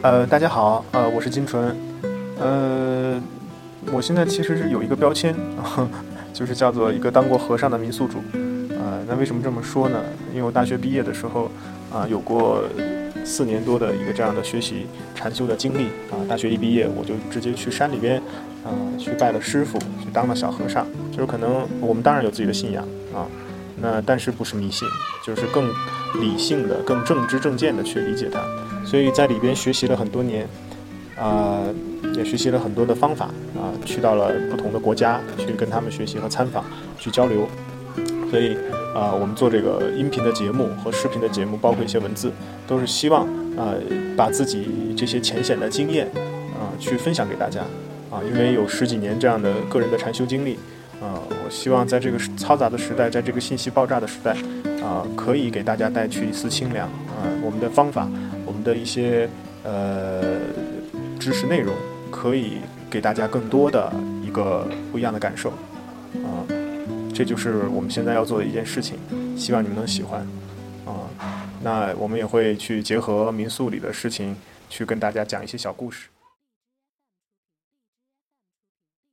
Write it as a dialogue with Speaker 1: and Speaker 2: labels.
Speaker 1: 呃，大家好，呃，我是金纯，呃，我现在其实是有一个标签，就是叫做一个当过和尚的民宿主，呃，那为什么这么说呢？因为我大学毕业的时候，啊，有过四年多的一个这样的学习禅修的经历，啊，大学一毕业我就直接去山里边，啊，去拜了师傅，去当了小和尚，就是可能我们当然有自己的信仰，啊。那但是不是迷信，就是更理性的、更正知正见的去理解它。所以在里边学习了很多年，啊，也学习了很多的方法啊，去到了不同的国家去跟他们学习和参访，去交流。所以啊，我们做这个音频的节目和视频的节目，包括一些文字，都是希望啊，把自己这些浅显的经验啊，去分享给大家啊，因为有十几年这样的个人的禅修经历。呃，我希望在这个嘈杂的时代，在这个信息爆炸的时代，啊，可以给大家带去一丝清凉。啊，我们的方法，我们的一些呃知识内容，可以给大家更多的一个不一样的感受。啊，这就是我们现在要做的一件事情，希望你们能喜欢。啊，那我们也会去结合民宿里的事情，去跟大家讲一些小故事。